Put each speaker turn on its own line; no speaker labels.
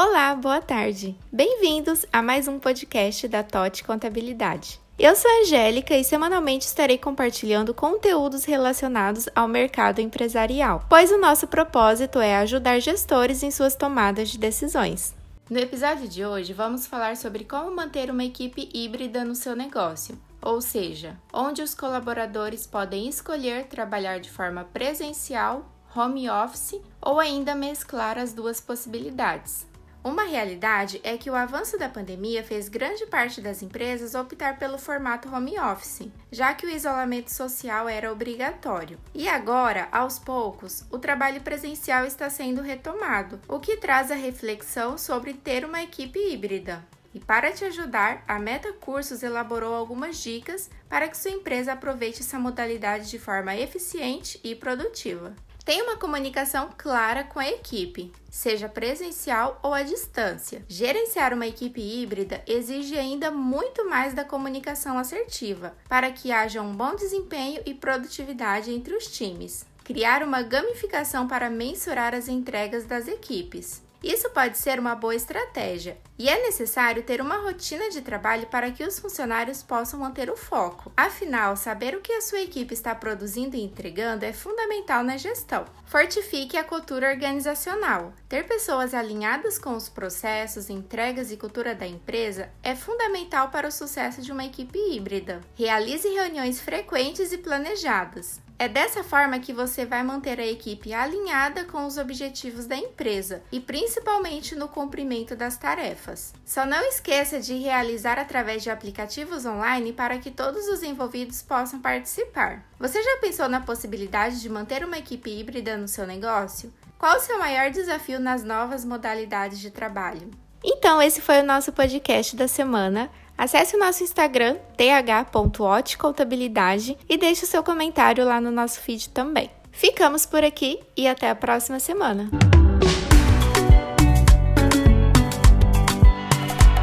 Olá, boa tarde. Bem-vindos a mais um podcast da TOT Contabilidade. Eu sou a Angélica e semanalmente estarei compartilhando conteúdos relacionados ao mercado empresarial, pois o nosso propósito é ajudar gestores em suas tomadas de decisões. No episódio de hoje, vamos falar sobre como manter uma equipe híbrida no seu negócio, ou seja, onde os colaboradores podem escolher trabalhar de forma presencial, home office ou ainda mesclar as duas possibilidades. Uma realidade é que o avanço da pandemia fez grande parte das empresas optar pelo formato home office, já que o isolamento social era obrigatório. E agora, aos poucos, o trabalho presencial está sendo retomado, o que traz a reflexão sobre ter uma equipe híbrida. E para te ajudar, a Meta Cursos elaborou algumas dicas para que sua empresa aproveite essa modalidade de forma eficiente e produtiva. Tenha uma comunicação clara com a equipe, seja presencial ou à distância. Gerenciar uma equipe híbrida exige ainda muito mais da comunicação assertiva, para que haja um bom desempenho e produtividade entre os times. Criar uma gamificação para mensurar as entregas das equipes. Isso pode ser uma boa estratégia, e é necessário ter uma rotina de trabalho para que os funcionários possam manter o foco. Afinal, saber o que a sua equipe está produzindo e entregando é fundamental na gestão. Fortifique a cultura organizacional. Ter pessoas alinhadas com os processos, entregas e cultura da empresa é fundamental para o sucesso de uma equipe híbrida. Realize reuniões frequentes e planejadas. É dessa forma que você vai manter a equipe alinhada com os objetivos da empresa e principalmente no cumprimento das tarefas. Só não esqueça de realizar através de aplicativos online para que todos os envolvidos possam participar. Você já pensou na possibilidade de manter uma equipe híbrida no seu negócio? Qual o seu maior desafio nas novas modalidades de trabalho? Então, esse foi o nosso podcast da semana. Acesse o nosso Instagram, th.otcontabilidade e deixe o seu comentário lá no nosso feed também. Ficamos por aqui e até a próxima semana.